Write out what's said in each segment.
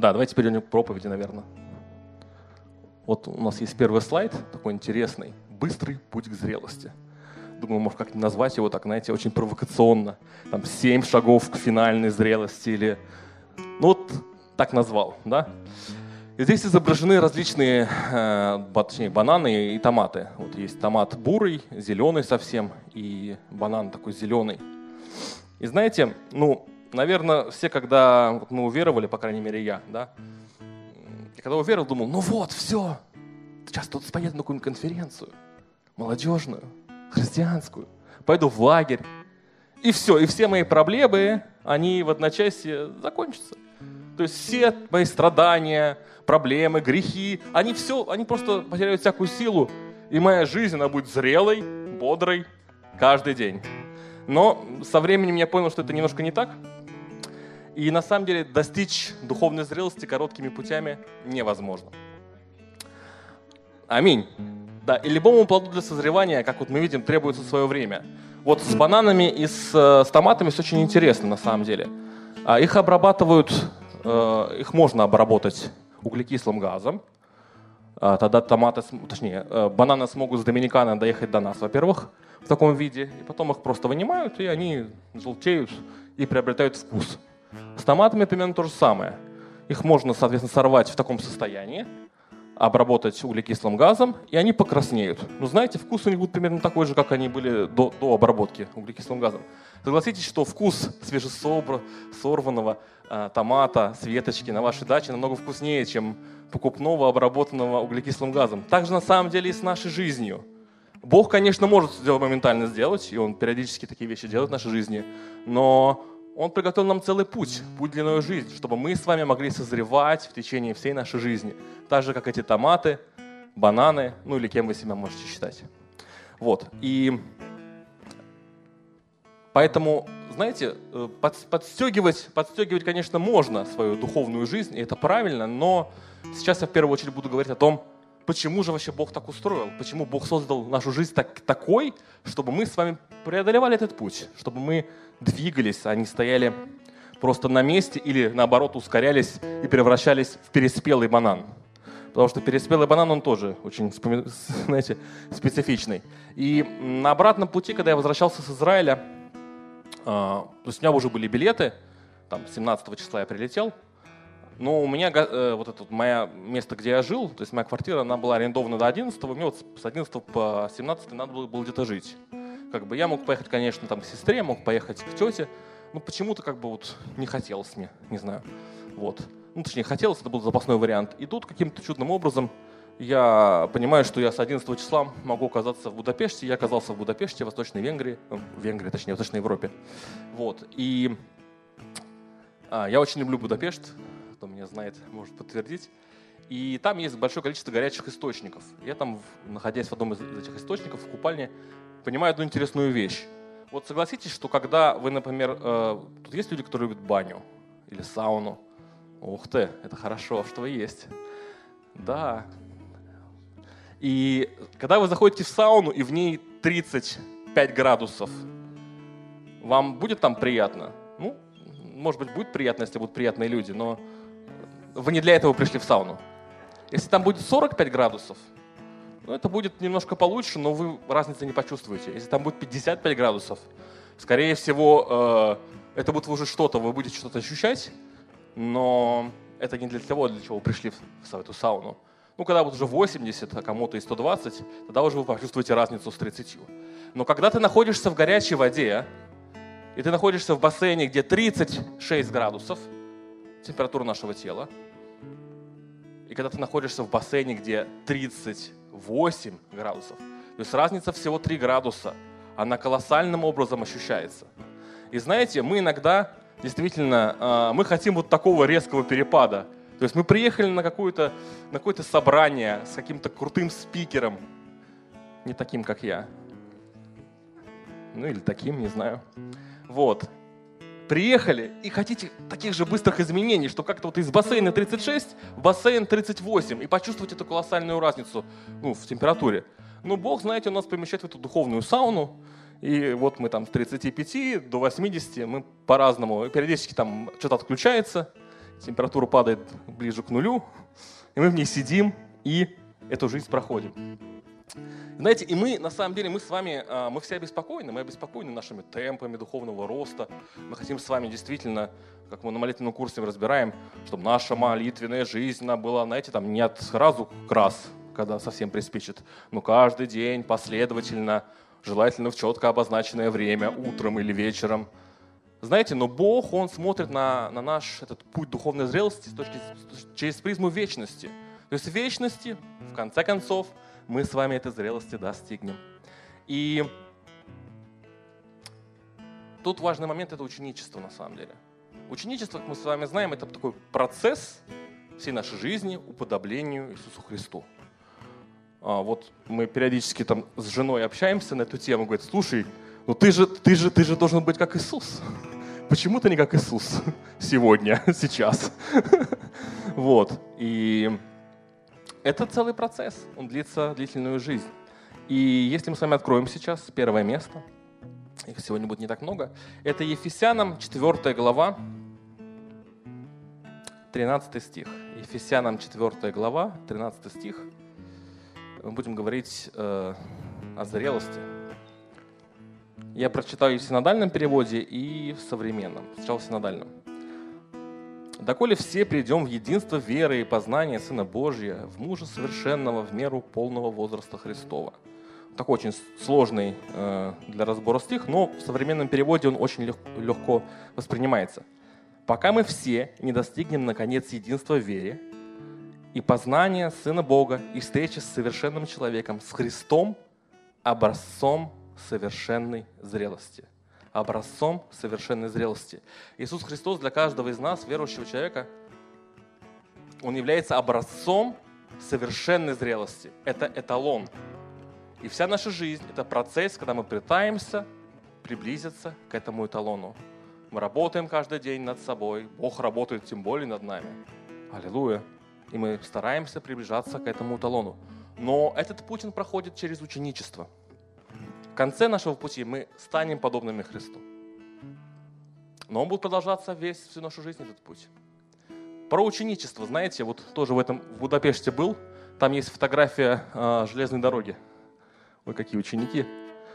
Да, давайте перейдем к проповеди, наверное. Вот у нас есть первый слайд, такой интересный. Быстрый путь к зрелости. Думаю, может как-нибудь назвать его так, знаете, очень провокационно. Там семь шагов к финальной зрелости или... Ну вот так назвал, да? И здесь изображены различные, э, точнее, бананы и томаты. Вот есть томат бурый, зеленый совсем, и банан такой зеленый. И знаете, ну, наверное, все, когда вот мы уверовали, по крайней мере я, да, и когда уверовал, думал, ну вот, все, сейчас тут поеду на какую-нибудь конференцию, молодежную, христианскую, пойду в лагерь, и все, и все мои проблемы, они в одночасье закончатся. То есть все мои страдания, проблемы, грехи, они все, они просто потеряют всякую силу, и моя жизнь, она будет зрелой, бодрой каждый день. Но со временем я понял, что это немножко не так, и на самом деле достичь духовной зрелости короткими путями невозможно. Аминь. Да, и любому плоду для созревания, как вот мы видим, требуется свое время. Вот с бананами и с, э, с томатами все очень интересно на самом деле. А их обрабатывают, э, их можно обработать углекислым газом. А тогда томаты, точнее, э, бананы смогут с Доминикана доехать до нас, во-первых, в таком виде. И потом их просто вынимают, и они желтеют и приобретают вкус. С томатами примерно то же самое. Их можно, соответственно, сорвать в таком состоянии, обработать углекислым газом, и они покраснеют. Но знаете, вкус у них будет примерно такой же, как они были до, до обработки углекислым газом. Согласитесь, что вкус свежесорванного э, томата с веточки на вашей даче намного вкуснее, чем покупного, обработанного углекислым газом. Так же на самом деле и с нашей жизнью. Бог, конечно, может сделать моментально сделать, и Он периодически такие вещи делает в нашей жизни, но он приготовил нам целый путь, путь длинную жизнь, чтобы мы с вами могли созревать в течение всей нашей жизни. Так же, как эти томаты, бананы, ну или кем вы себя можете считать. Вот. И поэтому, знаете, э, под, подстегивать, подстегивать, конечно, можно свою духовную жизнь, и это правильно, но сейчас я в первую очередь буду говорить о том, почему же вообще Бог так устроил, почему Бог создал нашу жизнь так, такой, чтобы мы с вами преодолевали этот путь, чтобы мы двигались, они стояли просто на месте или наоборот ускорялись и превращались в переспелый банан. Потому что переспелый банан, он тоже очень, знаете, специфичный. И на обратном пути, когда я возвращался с Израиля, а, то есть у меня уже были билеты, там 17 числа я прилетел, но у меня э, вот это вот мое место, где я жил, то есть моя квартира, она была арендована до 11, мне вот с 11 по 17 надо было, было где-то жить. Как бы я мог поехать, конечно, там к сестре, мог поехать к тете, но почему-то как бы вот не хотелось мне, не знаю. Вот. Ну, точнее, хотелось, это был запасной вариант. И тут каким-то чудным образом я понимаю, что я с 11 числа могу оказаться в Будапеште. Я оказался в Будапеште, в Восточной Венгрии, э, в Венгрии, точнее, в Восточной Европе. Вот. И а, я очень люблю Будапешт, кто меня знает, может подтвердить. И там есть большое количество горячих источников. Я там, находясь в одном из этих источников, в купальне, понимаю одну интересную вещь. Вот согласитесь, что когда вы, например, э, тут есть люди, которые любят баню или сауну. Ух ты, это хорошо, что вы есть. Да. И когда вы заходите в сауну, и в ней 35 градусов, вам будет там приятно? Ну, может быть, будет приятно, если будут приятные люди, но вы не для этого пришли в сауну. Если там будет 45 градусов, ну, это будет немножко получше, но вы разницы не почувствуете. Если там будет 55 градусов, скорее всего, э, это будет уже что-то, вы будете что-то ощущать, но это не для того, для чего вы пришли в эту сауну. Ну, когда будет уже 80, а кому-то и 120, тогда уже вы почувствуете разницу с 30. Но когда ты находишься в горячей воде, и ты находишься в бассейне, где 36 градусов, температура нашего тела, когда ты находишься в бассейне, где 30 8 градусов. То есть разница всего 3 градуса. Она колоссальным образом ощущается. И знаете, мы иногда действительно, а, мы хотим вот такого резкого перепада. То есть мы приехали на какое-то на какое собрание с каким-то крутым спикером, не таким, как я. Ну или таким, не знаю. Вот приехали и хотите таких же быстрых изменений, что как-то вот из бассейна 36 в бассейн 38 и почувствовать эту колоссальную разницу ну, в температуре. Но Бог, знаете, у нас помещает в эту духовную сауну, и вот мы там с 35 до 80, мы по-разному, периодически там что-то отключается, температура падает ближе к нулю, и мы в ней сидим и эту жизнь проходим. Знаете, и мы, на самом деле, мы с вами, а, мы все обеспокоены, мы обеспокоены нашими темпами духовного роста. Мы хотим с вами действительно, как мы на молитвенном курсе разбираем, чтобы наша молитвенная жизнь она была, знаете, там не от сразу крас, когда совсем приспичит, но каждый день последовательно, желательно в четко обозначенное время, утром или вечером. Знаете, но Бог, Он смотрит на, на наш этот путь духовной зрелости с точки, через призму вечности. То есть вечности, в конце концов, мы с вами этой зрелости достигнем. И тут важный момент – это ученичество на самом деле. Ученичество, как мы с вами знаем, это такой процесс всей нашей жизни уподоблению Иисусу Христу. А, вот мы периодически там с женой общаемся на эту тему, говорит, слушай, ну ты же, ты же, ты же должен быть как Иисус. Почему ты не как Иисус сегодня, сейчас? Вот. И это целый процесс, он длится длительную жизнь. И если мы с вами откроем сейчас первое место, их сегодня будет не так много, это Ефесянам 4 глава, 13 стих. Ефесянам 4 глава, 13 стих. Мы будем говорить э, о зрелости. Я прочитаю в синодальном переводе и в современном. Сначала в синодальном доколе все придем в единство веры и познания Сына Божия, в мужа совершенного в меру полного возраста Христова. Такой очень сложный э, для разбора стих, но в современном переводе он очень легко, легко воспринимается. «Пока мы все не достигнем, наконец, единства в вере и познания Сына Бога и встречи с совершенным человеком, с Христом, образцом совершенной зрелости» образцом совершенной зрелости. Иисус Христос для каждого из нас, верующего человека, Он является образцом совершенной зрелости. Это эталон. И вся наша жизнь – это процесс, когда мы пытаемся приблизиться к этому эталону. Мы работаем каждый день над собой. Бог работает тем более над нами. Аллилуйя. И мы стараемся приближаться к этому эталону. Но этот путь он проходит через ученичество – конце нашего пути мы станем подобными Христу. Но он будет продолжаться весь всю нашу жизнь, этот путь. Про ученичество, знаете, вот тоже в этом в Будапеште был, там есть фотография э, железной дороги. Ой, какие ученики.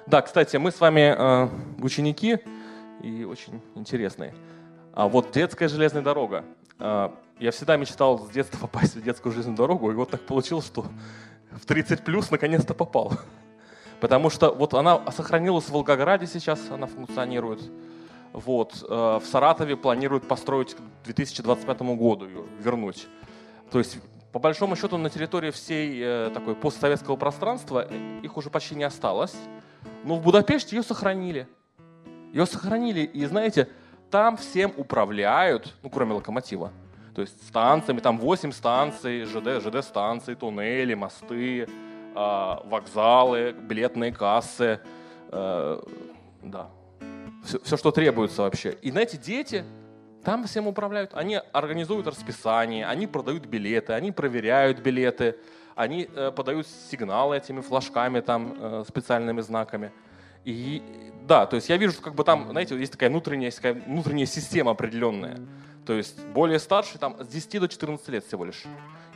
Да, кстати, мы с вами э, ученики и очень интересные. А вот детская железная дорога. Э, я всегда мечтал с детства попасть в детскую железную дорогу, и вот так получилось, что в 30 плюс наконец-то попал. Потому что вот она сохранилась в Волгограде сейчас, она функционирует. Вот. Э, в Саратове планируют построить к 2025 году ее, вернуть. То есть, по большому счету, на территории всей э, такой постсоветского пространства э, их уже почти не осталось. Но в Будапеште ее сохранили. Ее сохранили. И знаете, там всем управляют, ну, кроме локомотива. То есть станциями, там 8 станций, ЖД, ЖД-станции, туннели, мосты, вокзалы, билетные кассы, э, да, все, все, что требуется вообще. И знаете, дети там всем управляют. Они организуют расписание, они продают билеты, они проверяют билеты, они э, подают сигналы этими флажками, там, э, специальными знаками. И да, то есть я вижу, что как бы там, знаете, есть такая внутренняя, есть такая внутренняя система определенная. То есть более старшие, там, с 10 до 14 лет всего лишь.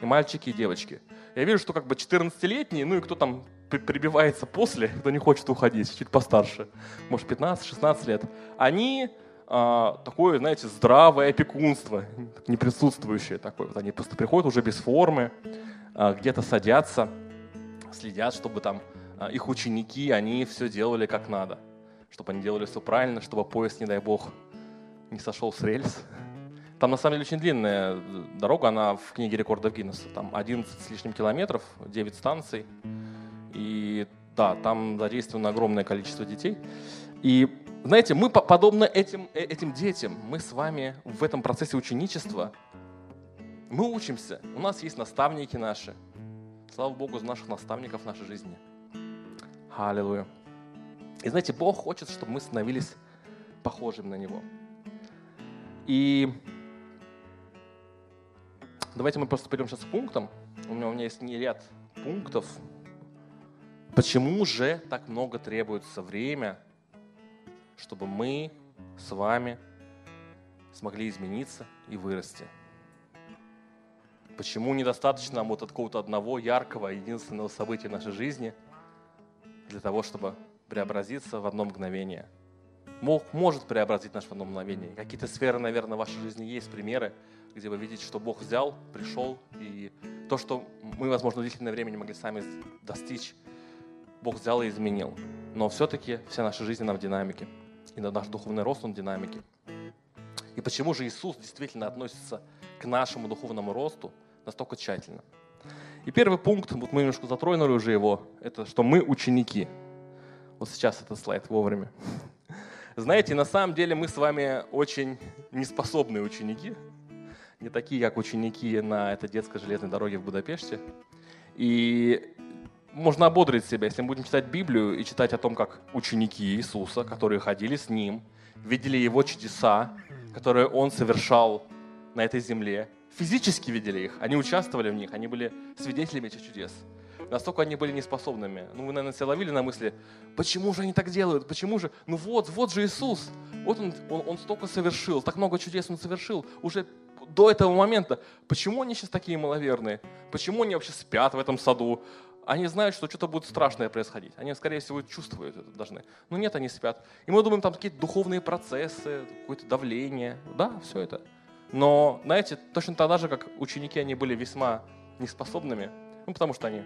И мальчики, и девочки. Я вижу, что как бы 14-летние, ну и кто там прибивается после, кто не хочет уходить, чуть постарше, может 15-16 лет, они а, такое, знаете, здравое опекунство, не присутствующее такое. Вот они просто приходят уже без формы, а, где-то садятся, следят, чтобы там а, их ученики, они все делали как надо, чтобы они делали все правильно, чтобы поезд, не дай бог, не сошел с рельс. Там на самом деле очень длинная дорога, она в книге рекордов Гиннесса. Там 11 с лишним километров, 9 станций. И да, там задействовано огромное количество детей. И знаете, мы подобно этим, э, этим детям, мы с вами в этом процессе ученичества, мы учимся. У нас есть наставники наши. Слава Богу за наших наставников в нашей жизни. Аллилуйя. И знаете, Бог хочет, чтобы мы становились похожим на Него. И Давайте мы просто пойдем сейчас к пунктам. У меня, у меня есть не ряд пунктов. Почему же так много требуется время, чтобы мы с вами смогли измениться и вырасти? Почему недостаточно вот какого-то одного яркого, единственного события в нашей жизни для того, чтобы преобразиться в одно мгновение? Бог может преобразить наше в одно мгновение. Какие-то сферы, наверное, в вашей жизни есть примеры, где вы видите, что Бог взял, пришел, и то, что мы, возможно, длительное время не могли сами достичь, Бог взял и изменил. Но все-таки вся наша жизнь, она в динамике. И наш духовный рост, он в динамике. И почему же Иисус действительно относится к нашему духовному росту настолько тщательно? И первый пункт, вот мы немножко затронули уже его, это что мы ученики. Вот сейчас этот слайд вовремя. Знаете, на самом деле мы с вами очень неспособные ученики, не такие, как ученики на этой детской железной дороге в Будапеште. И можно ободрить себя, если мы будем читать Библию и читать о том, как ученики Иисуса, которые ходили с Ним, видели Его чудеса, которые Он совершал на этой земле, физически видели их, они участвовали в них, они были свидетелями этих чудес. Настолько они были неспособными. Ну, вы, наверное, себя ловили на мысли, почему же они так делают, почему же? Ну вот, вот же Иисус, вот Он, он, он столько совершил, так много чудес Он совершил, уже до этого момента. Почему они сейчас такие маловерные? Почему они вообще спят в этом саду? они знают, что что-то будет страшное происходить. Они, скорее всего, чувствуют это должны. Но нет, они спят. И мы думаем, там какие-то духовные процессы, какое-то давление. Да, все это. Но, знаете, точно тогда же, как ученики, они были весьма неспособными, ну, потому что они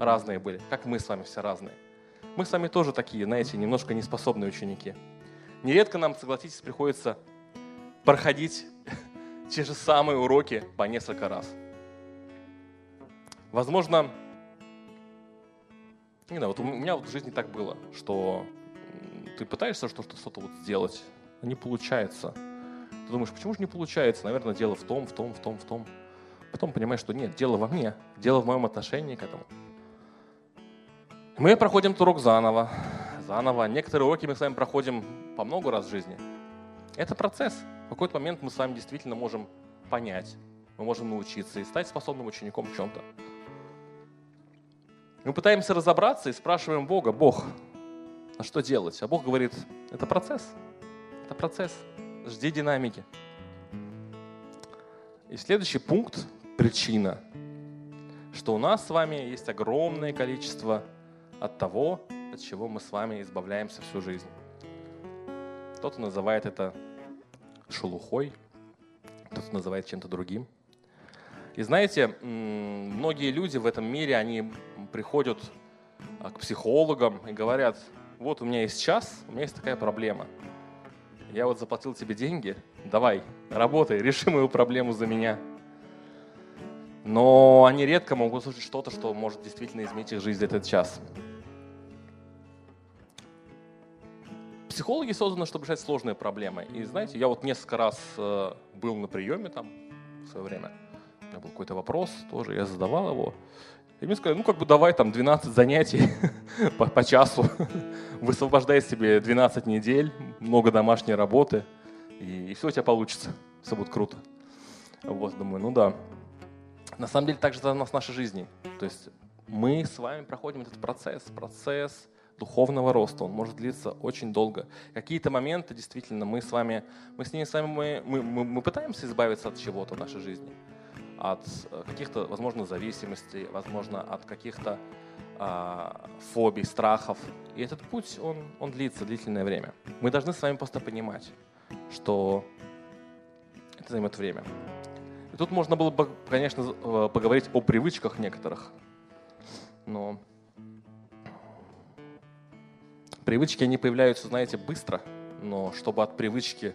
разные были, как мы с вами все разные. Мы с вами тоже такие, знаете, немножко неспособные ученики. Нередко нам, согласитесь, приходится проходить те же самые уроки по несколько раз. Возможно, не знаю, вот у меня вот в жизни так было, что ты пытаешься что-то что вот сделать, а не получается. Ты думаешь, почему же не получается? Наверное, дело в том, в том, в том, в том. Потом понимаешь, что нет, дело во мне, дело в моем отношении к этому. Мы проходим урок заново, заново. Некоторые уроки мы с вами проходим по много раз в жизни. Это процесс. Какой-то момент мы с вами действительно можем понять, мы можем научиться и стать способным учеником в чем-то. Мы пытаемся разобраться и спрашиваем Бога, Бог, а что делать? А Бог говорит, это процесс, это процесс, жди динамики. И следующий пункт, причина, что у нас с вами есть огромное количество от того, от чего мы с вами избавляемся всю жизнь. Кто-то называет это шелухой, кто-то называет чем-то другим – и знаете, многие люди в этом мире, они приходят а, к психологам и говорят, вот у меня есть час, у меня есть такая проблема. Я вот заплатил тебе деньги, давай, работай, реши мою проблему за меня. Но они редко могут услышать что-то, что может действительно изменить их жизнь за этот час. Психологи созданы, чтобы решать сложные проблемы. И знаете, я вот несколько раз э, был на приеме там в свое время – меня был какой-то вопрос тоже, я задавал его. И мне сказали, ну как бы давай там 12 занятий по, по часу, высвобождай себе 12 недель, много домашней работы, и, и все у тебя получится, все будет круто. Вот, думаю, ну да. На самом деле так же у нас в нашей жизни. То есть мы с вами проходим этот процесс, процесс духовного роста, он может длиться очень долго. Какие-то моменты действительно мы с вами, мы с ними с вами, мы, мы, мы пытаемся избавиться от чего-то в нашей жизни от э, каких-то, возможно, зависимостей, возможно, от каких-то э, фобий, страхов. И этот путь, он, он длится длительное время. Мы должны с вами просто понимать, что это займет время. И тут можно было бы, конечно, э, поговорить о привычках некоторых, но привычки, они появляются, знаете, быстро, но чтобы от привычки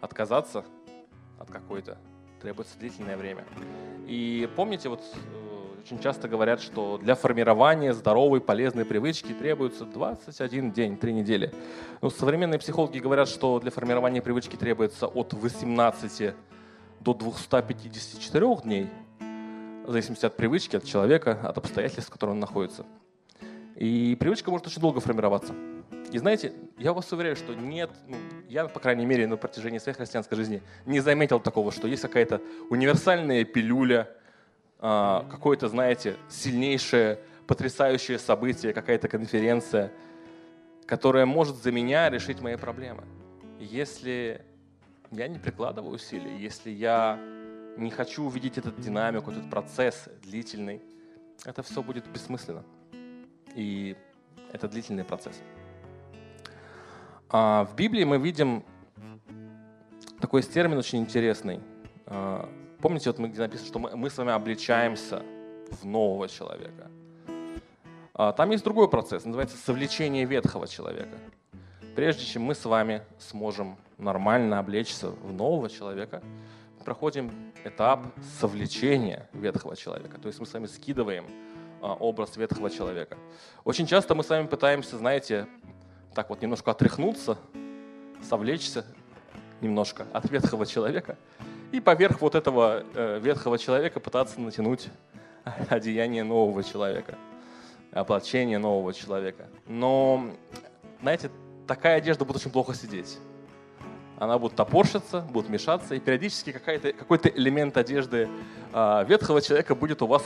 отказаться, от какой-то, требуется длительное время. И помните, вот э, очень часто говорят, что для формирования здоровой, полезной привычки требуется 21 день, 3 недели. Но современные психологи говорят, что для формирования привычки требуется от 18 до 254 дней, в зависимости от привычки, от человека, от обстоятельств, в которых он находится. И привычка может очень долго формироваться. И знаете, я вас уверяю, что нет, ну, я, по крайней мере, на протяжении своей христианской жизни не заметил такого, что есть какая-то универсальная пилюля, а, какое-то, знаете, сильнейшее, потрясающее событие, какая-то конференция, которая может за меня решить мои проблемы. Если я не прикладываю усилий, если я не хочу увидеть этот динамику, этот процесс длительный, это все будет бессмысленно. И это длительный процесс. А в Библии мы видим такой термин очень интересный. А, помните, вот мы где написано, что мы, мы с вами обличаемся в нового человека. А там есть другой процесс, называется совлечение ветхого человека. Прежде чем мы с вами сможем нормально облечься в нового человека, проходим этап совлечения ветхого человека. То есть мы с вами скидываем а, образ ветхого человека. Очень часто мы с вами пытаемся, знаете, так вот немножко отряхнуться, совлечься немножко от ветхого человека и поверх вот этого э, ветхого человека пытаться натянуть одеяние нового человека, облачение нового человека. Но, знаете, такая одежда будет очень плохо сидеть она будет топорщиться, будет мешаться, и периодически какой-то элемент одежды э, ветхого человека будет у вас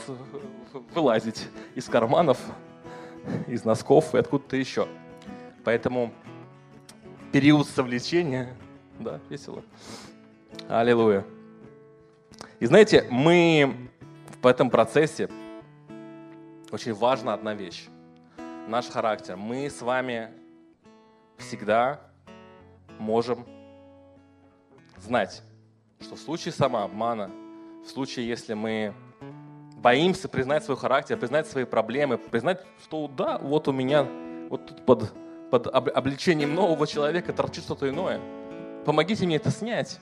вылазить из карманов, из носков и откуда-то еще. Поэтому период совлечения, да, весело. Аллилуйя. И знаете, мы в этом процессе очень важна одна вещь. Наш характер. Мы с вами всегда можем знать, что в случае самообмана, в случае, если мы боимся признать свой характер, признать свои проблемы, признать, что да, вот у меня вот тут под, под обличением нового человека торчит что-то иное. Помогите мне это снять.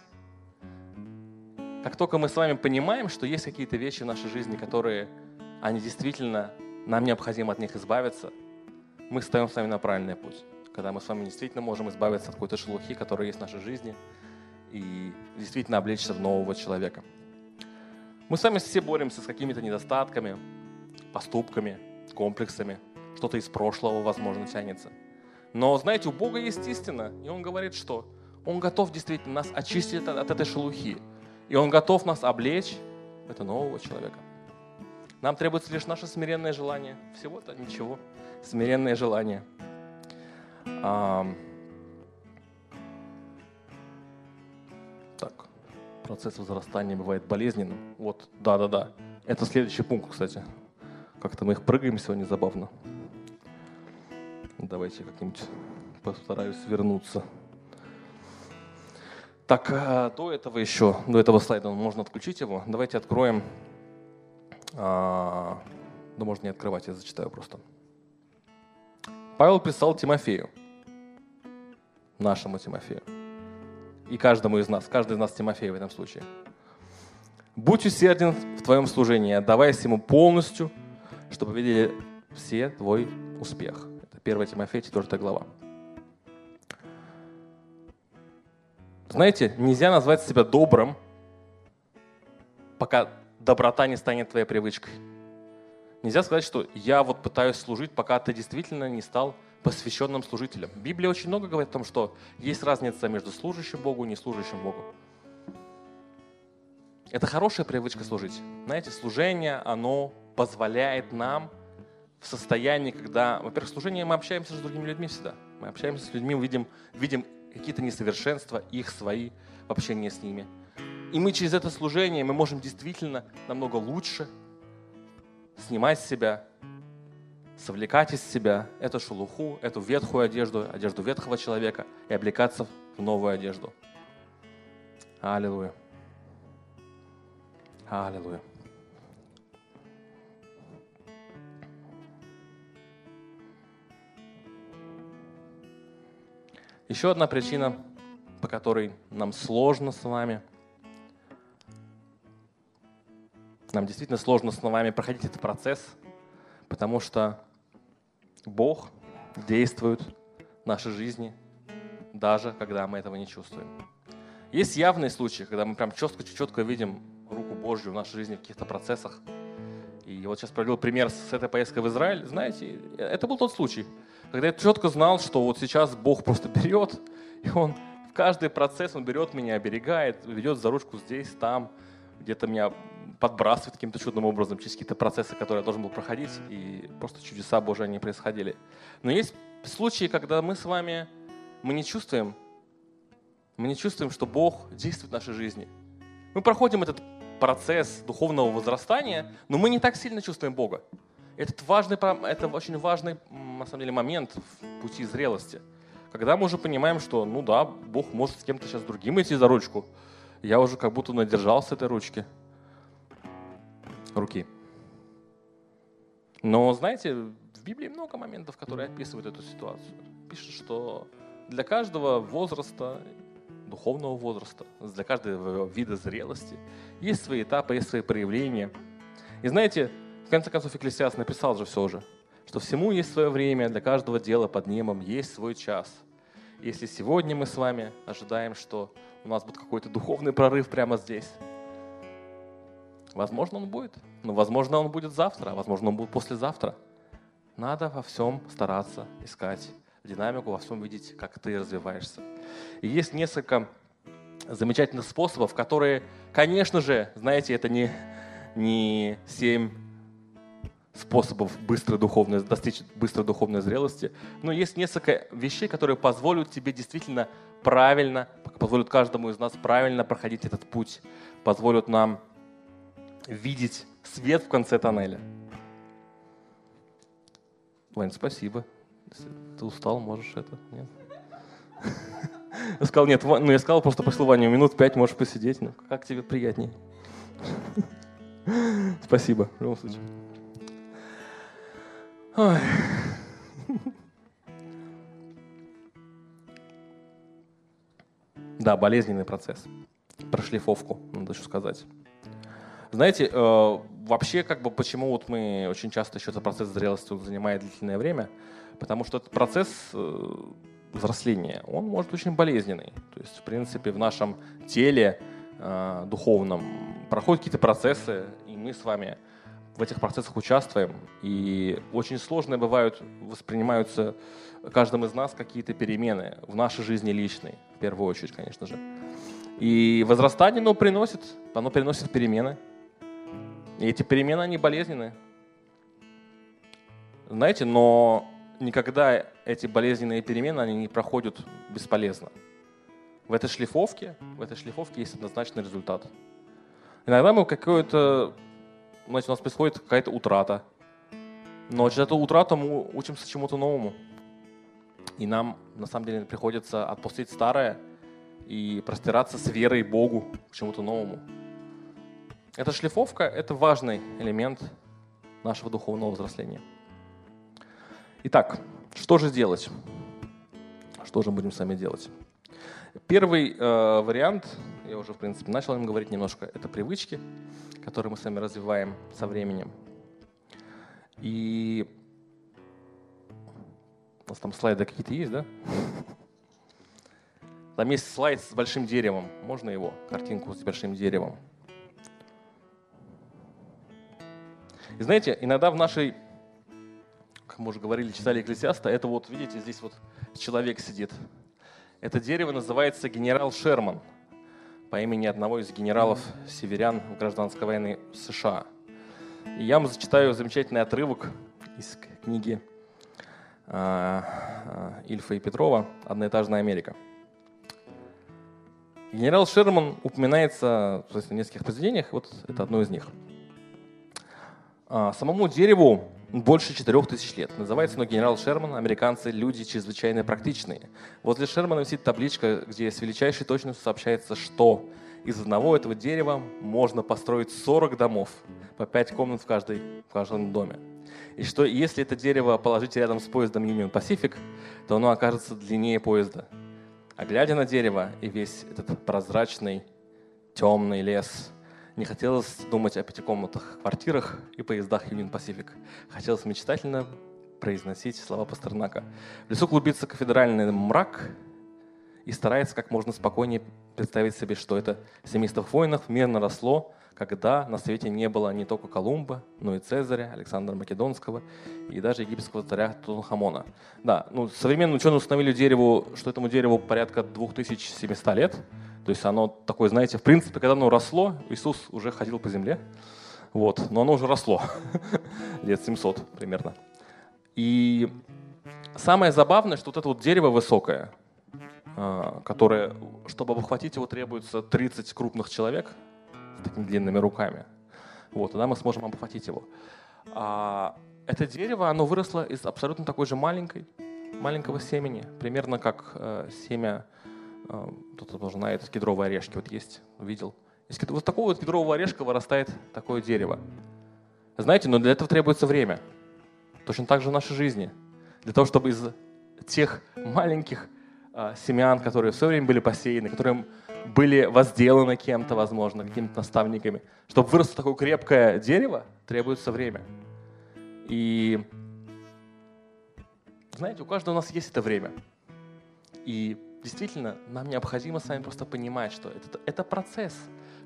Как только мы с вами понимаем, что есть какие-то вещи в нашей жизни, которые, они действительно, нам необходимо от них избавиться, мы встаем с вами на правильный путь. Когда мы с вами действительно можем избавиться от какой-то шелухи, которая есть в нашей жизни – и действительно облечься в нового человека. Мы с вами все боремся с какими-то недостатками, поступками, комплексами. Что-то из прошлого, возможно, тянется. Но, знаете, у Бога есть истина, и Он говорит, что Он готов действительно нас очистить от, этой шелухи. И Он готов нас облечь в это нового человека. Нам требуется лишь наше смиренное желание. Всего-то ничего. Смиренное желание. процесс возрастания бывает болезненным. Вот, да-да-да. Это следующий пункт, кстати. Как-то мы их прыгаем сегодня забавно. Давайте как-нибудь постараюсь вернуться. Так, а, до этого еще, до этого слайда можно отключить его. Давайте откроем. А, да можно не открывать, я зачитаю просто. Павел писал Тимофею, нашему Тимофею и каждому из нас, каждый из нас Тимофей в этом случае. Будь усерден в твоем служении, отдаваясь ему полностью, чтобы видели все твой успех. Это 1 Тимофея, 4 глава. Знаете, нельзя назвать себя добрым, пока доброта не станет твоей привычкой. Нельзя сказать, что я вот пытаюсь служить, пока ты действительно не стал посвященным служителям. Библия очень много говорит о том, что есть разница между служащим Богу и неслужащим Богу. Это хорошая привычка служить. Знаете, служение, оно позволяет нам в состоянии, когда, во-первых, служение мы общаемся с другими людьми всегда. Мы общаемся с людьми, видим, видим какие-то несовершенства, их свои в общении с ними. И мы через это служение мы можем действительно намного лучше снимать себя совлекать из себя эту шелуху, эту ветхую одежду, одежду ветхого человека и облекаться в новую одежду. Аллилуйя. Аллилуйя. Еще одна причина, по которой нам сложно с вами, нам действительно сложно с вами проходить этот процесс, потому что Бог действует в нашей жизни, даже когда мы этого не чувствуем. Есть явные случаи, когда мы прям четко, четко видим руку Божью в нашей жизни в каких-то процессах. И вот сейчас провел пример с этой поездкой в Израиль. Знаете, это был тот случай, когда я четко знал, что вот сейчас Бог просто берет, и Он в каждый процесс Он берет меня, оберегает, ведет за ручку здесь, там, где-то меня подбрасывает каким-то чудным образом через какие-то процессы, которые я должен был проходить, и просто чудеса Божьи они происходили. Но есть случаи, когда мы с вами, мы не чувствуем, мы не чувствуем, что Бог действует в нашей жизни. Мы проходим этот процесс духовного возрастания, но мы не так сильно чувствуем Бога. Этот важный, это очень важный, на самом деле, момент в пути зрелости. Когда мы уже понимаем, что, ну да, Бог может с кем-то сейчас другим идти за ручку. Я уже как будто надержался этой ручки. Руки. Но, знаете, в Библии много моментов, которые описывают эту ситуацию. Пишет, что для каждого возраста, духовного возраста, для каждого вида зрелости есть свои этапы, есть свои проявления. И знаете, в конце концов, Экклесиас написал же все же, что всему есть свое время, для каждого дела под небом есть свой час. Если сегодня мы с вами ожидаем, что у нас будет какой-то духовный прорыв прямо здесь, возможно, он будет. Но, возможно, он будет завтра, возможно, он будет послезавтра. Надо во всем стараться искать динамику, во всем видеть, как ты развиваешься. И есть несколько замечательных способов, которые, конечно же, знаете, это не, не семь способов быстрой духовной, достичь быстрой духовной зрелости. Но есть несколько вещей, которые позволят тебе действительно правильно, позволят каждому из нас правильно проходить этот путь, позволят нам видеть свет в конце тоннеля. Вань, спасибо. Если ты устал, можешь это. Нет? Я сказал, нет, ну я сказал, просто пошел Ваня, минут пять можешь посидеть. Ну, как тебе приятнее? Спасибо, в любом случае. Ой. Да, болезненный процесс. Прошлифовку, надо еще сказать. Знаете, э, вообще, как бы, почему вот мы очень часто еще этот процесс зрелости занимает длительное время? Потому что этот процесс э, взросления, он может быть очень болезненный. То есть, в принципе, в нашем теле э, духовном проходят какие-то процессы, и мы с вами в этих процессах участвуем, и очень сложные бывают, воспринимаются каждым из нас какие-то перемены в нашей жизни личной, в первую очередь, конечно же. И возрастание, оно приносит, оно приносит перемены. И эти перемены, они болезненные. Знаете, но никогда эти болезненные перемены, они не проходят бесполезно. В этой шлифовке, в этой шлифовке есть однозначный результат. Иногда мы какое-то знаете, у нас происходит какая-то утрата. Но через эту утрату мы учимся чему-то новому. И нам, на самом деле, приходится отпустить старое и простираться с верой Богу к чему-то новому. Эта шлифовка – это важный элемент нашего духовного взросления. Итак, что же делать? Что же будем с вами делать? Первый э, вариант, я уже, в принципе, начал им говорить немножко, это привычки который мы с вами развиваем со временем. И у нас там слайды какие-то есть, да? Там есть слайд с большим деревом. Можно его, картинку с большим деревом? И знаете, иногда в нашей, как мы уже говорили, читали Экклесиаста, это вот, видите, здесь вот человек сидит. Это дерево называется генерал Шерман – по имени одного из генералов-северян в гражданской войны США. И я вам зачитаю замечательный отрывок из книги а, а, Ильфа и Петрова «Одноэтажная Америка». Генерал Шерман упоминается в нескольких произведениях, вот это одно из них. А, самому дереву больше четырех тысяч лет. Называется оно генерал Шерман. Американцы – люди чрезвычайно практичные. Возле Шермана висит табличка, где с величайшей точностью сообщается, что из одного этого дерева можно построить 40 домов, по 5 комнат в, каждой, в каждом доме. И что если это дерево положить рядом с поездом Union Pacific, то оно окажется длиннее поезда. А глядя на дерево и весь этот прозрачный, темный лес – не хотелось думать о пятикомнатных квартирах и поездах Union Pacific. Хотелось мечтательно произносить слова Пастернака. В лесу клубится кафедральный мрак, и старается как можно спокойнее представить себе, что это семейство воинов мирно росло, когда на свете не было не только Колумба, но и Цезаря, Александра Македонского и даже египетского царя Тутанхамона. Да, ну, современные ученые установили дереву, что этому дереву порядка 2700 лет, то есть оно такое, знаете, в принципе, когда оно росло, Иисус уже ходил по земле, вот, но оно уже росло, лет 700 примерно. И самое забавное, что вот это вот дерево высокое, а, которое, чтобы обхватить его, требуется 30 крупных человек, с такими длинными руками. Вот, тогда мы сможем обхватить его. А это дерево, оно выросло из абсолютно такой же маленькой, маленького семени, примерно как э, семя, э, кто-то тоже знает, кедровые орешки вот есть, видел. Из вот такого вот кедрового орешка вырастает такое дерево. Знаете, но для этого требуется время. Точно так же в нашей жизни. Для того, чтобы из тех маленьких э, семян, которые все время были посеяны, которые были возделаны кем-то, возможно, какими-то наставниками, чтобы выросло такое крепкое дерево, требуется время. И знаете, у каждого у нас есть это время. И действительно, нам необходимо с вами просто понимать, что это, это процесс.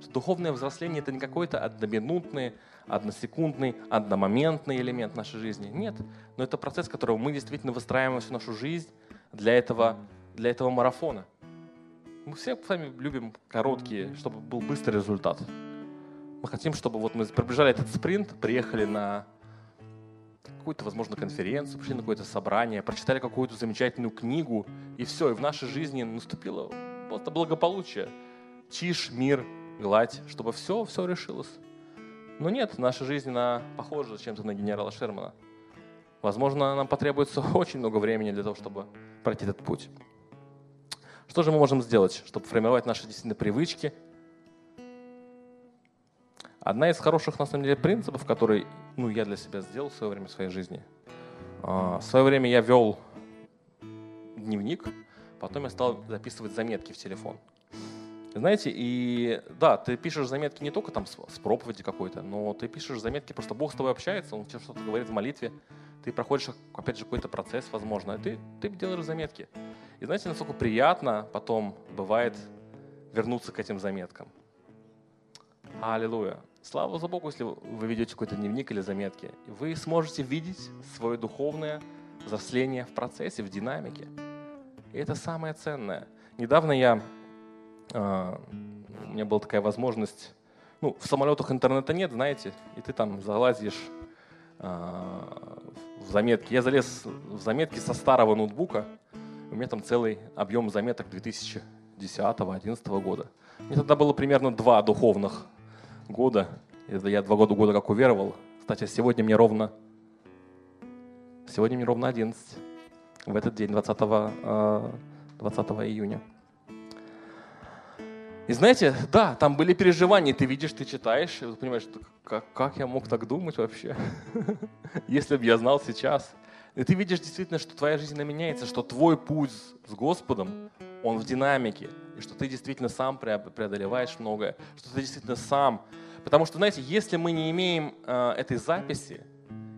Что духовное взросление это не какой-то одноминутный, односекундный, одномоментный элемент нашей жизни. Нет, но это процесс, которого мы действительно выстраиваем всю нашу жизнь для этого, для этого марафона. Мы все с вами любим короткие, чтобы был быстрый результат. Мы хотим, чтобы вот мы приближали этот спринт, приехали на какую-то, возможно, конференцию, пришли на какое-то собрание, прочитали какую-то замечательную книгу, и все, и в нашей жизни наступило просто благополучие. Тишь, мир, гладь, чтобы все, все решилось. Но нет, наша жизнь, она похожа чем-то на генерала Шермана. Возможно, нам потребуется очень много времени для того, чтобы пройти этот путь. Что же мы можем сделать, чтобы формировать наши действительно привычки? Одна из хороших, на самом деле, принципов, который ну, я для себя сделал в свое время в своей жизни. А, в свое время я вел дневник, потом я стал записывать заметки в телефон. Знаете, и да, ты пишешь заметки не только там с, с проповеди какой-то, но ты пишешь заметки, просто Бог с тобой общается, Он тебе что-то говорит в молитве, ты проходишь, опять же, какой-то процесс, возможно, и ты, ты делаешь заметки. И знаете, насколько приятно потом бывает вернуться к этим заметкам. Аллилуйя. Слава за Богу, если вы ведете какой-то дневник или заметки. Вы сможете видеть свое духовное взросление в процессе, в динамике. И это самое ценное. Недавно я, э, у меня была такая возможность, ну, в самолетах интернета нет, знаете, и ты там залазишь э, в заметки. Я залез в заметки со старого ноутбука, у меня там целый объем заметок 2010-2011 года. Мне тогда было примерно два духовных года. Это я два года, года как уверовал. Кстати, сегодня мне ровно Сегодня мне ровно 11. В этот день, 20, 20 июня. И знаете, да, там были переживания, ты видишь, ты читаешь, и понимаешь, как, как я мог так думать вообще, если бы я знал сейчас. И ты видишь действительно, что твоя жизнь меняется, что твой путь с Господом, он в динамике, и что ты действительно сам преодолеваешь многое, что ты действительно сам. Потому что, знаете, если мы не имеем э, этой записи,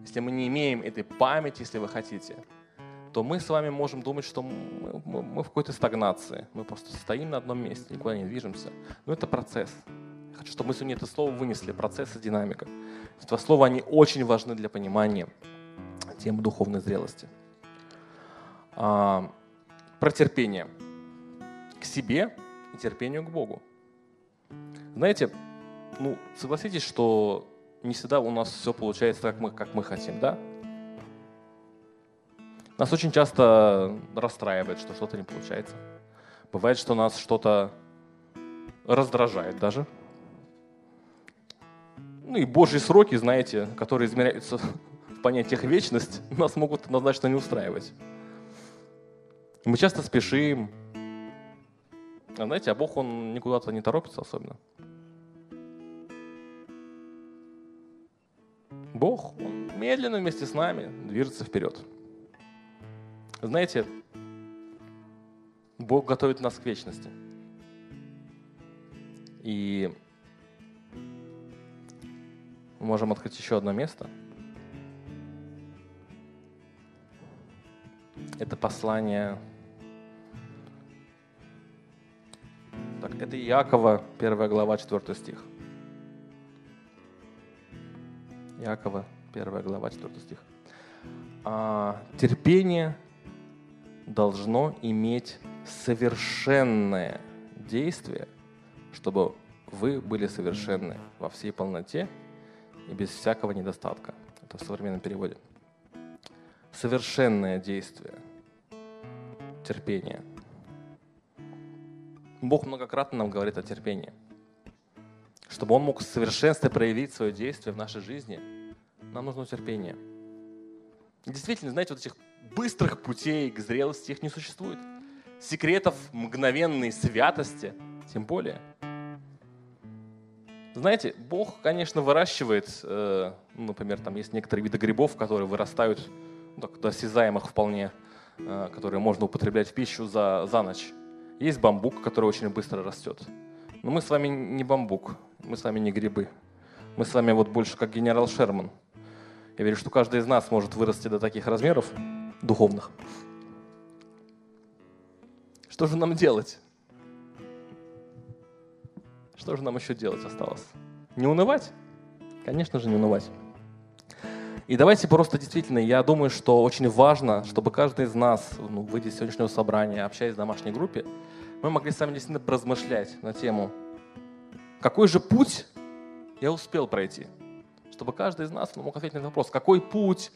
если мы не имеем этой памяти, если вы хотите, то мы с вами можем думать, что мы, мы, мы в какой-то стагнации. Мы просто стоим на одном месте, никуда не движемся. Но это процесс. Я хочу, чтобы мы сегодня это слово вынесли. Процесс и динамика. Это слово, они очень важны для понимания темы духовной зрелости. А, про терпение к себе и терпению к Богу. Знаете, ну, согласитесь, что не всегда у нас все получается так, мы, как мы хотим, да? Нас очень часто расстраивает, что что-то не получается. Бывает, что нас что-то раздражает даже. Ну и Божьи сроки, знаете, которые измеряются понятиях вечность, нас могут однозначно не устраивать. Мы часто спешим. А знаете, а Бог, Он никуда-то не торопится особенно. Бог, Он медленно вместе с нами движется вперед. Знаете, Бог готовит нас к вечности. И мы можем открыть еще одно место. Это послание Так, это Иакова, 1 глава, 4 стих. Иакова, 1 глава, 4 стих. А, терпение должно иметь совершенное действие, чтобы вы были совершенны во всей полноте и без всякого недостатка. Это в современном переводе. Совершенное действие, терпение. Бог многократно нам говорит о терпении. Что чтобы Он мог в совершенстве проявить свое действие в нашей жизни, нам нужно терпение. Действительно, знаете, вот этих быстрых путей к зрелости их не существует. Секретов мгновенной святости тем более. Знаете, Бог, конечно, выращивает, э, ну, например, там есть некоторые виды грибов, которые вырастают так, до осязаемых вполне, э, которые можно употреблять в пищу за, за ночь. Есть бамбук, который очень быстро растет. Но мы с вами не бамбук, мы с вами не грибы. Мы с вами вот больше как генерал Шерман. Я верю, что каждый из нас может вырасти до таких размеров духовных. Что же нам делать? Что же нам еще делать осталось? Не унывать? Конечно же, не унывать. И давайте просто действительно, я думаю, что очень важно, чтобы каждый из нас, ну, выйдя из сегодняшнего собрания, общаясь в домашней группе, мы могли сами действительно размышлять на тему, какой же путь я успел пройти? Чтобы каждый из нас мог ответить на этот вопрос, какой путь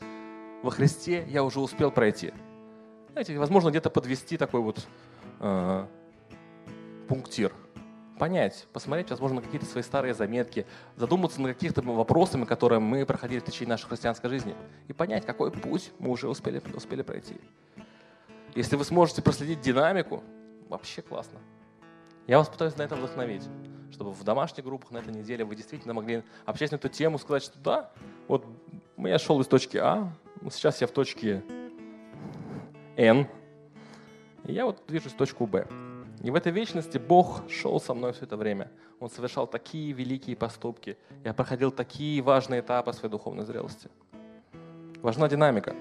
во Христе я уже успел пройти? Знаете, возможно, где-то подвести такой вот э, пунктир, понять, посмотреть, возможно, какие-то свои старые заметки, задуматься над какими-то вопросами, которые мы проходили в течение нашей христианской жизни, и понять, какой путь мы уже успели, успели пройти. Если вы сможете проследить динамику, вообще классно. Я вас пытаюсь на это вдохновить, чтобы в домашних группах на этой неделе вы действительно могли общаться на эту тему, сказать, что да, вот я шел из точки А, сейчас я в точке N, и я вот движусь в точку Б. И в этой вечности Бог шел со мной все это время. Он совершал такие великие поступки. Я проходил такие важные этапы своей духовной зрелости. Важна динамика.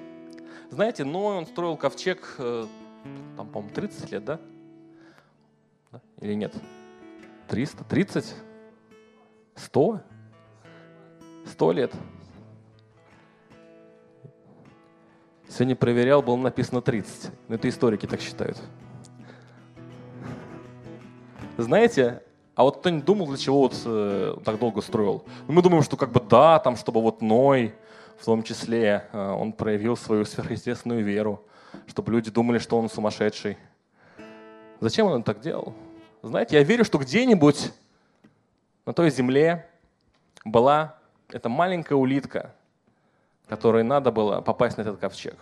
Знаете, Ной, он строил ковчег, э, там, по-моему, 30 лет, да? Или нет? 300? 30? 100? 100 лет? Сегодня проверял, было написано 30. Но это историки так считают. Знаете, а вот кто-нибудь думал, для чего вот э, так долго строил? Ну, мы думаем, что как бы да, там, чтобы вот Ной, в том числе, э, он проявил свою сверхъестественную веру, чтобы люди думали, что он сумасшедший. Зачем он так делал? Знаете, я верю, что где-нибудь на той земле была эта маленькая улитка, которой надо было попасть на этот ковчег.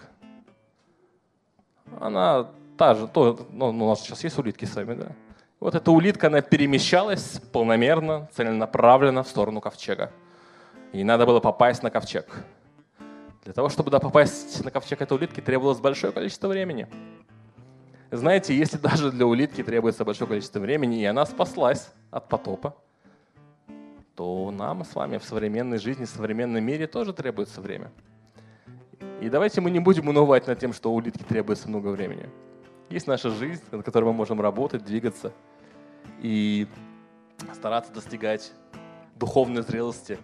Она та же, то, ну, у нас сейчас есть улитки с вами, да? Вот эта улитка, она перемещалась полномерно, целенаправленно в сторону ковчега. И надо было попасть на ковчег. Для того, чтобы да, попасть на ковчег этой улитки, требовалось большое количество времени. Знаете, если даже для улитки требуется большое количество времени, и она спаслась от потопа, то нам с вами в современной жизни, в современном мире тоже требуется время. И давайте мы не будем унывать над тем, что у улитки требуется много времени. Есть наша жизнь, на которой мы можем работать, двигаться и стараться достигать духовной зрелости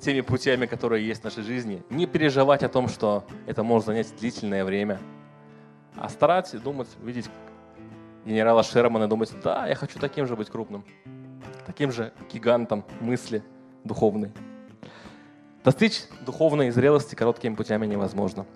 теми путями, которые есть в нашей жизни. Не переживать о том, что это может занять длительное время – а стараться думать, видеть генерала Шермана, думать, да, я хочу таким же быть крупным, таким же гигантом мысли духовной. Достичь духовной зрелости короткими путями невозможно.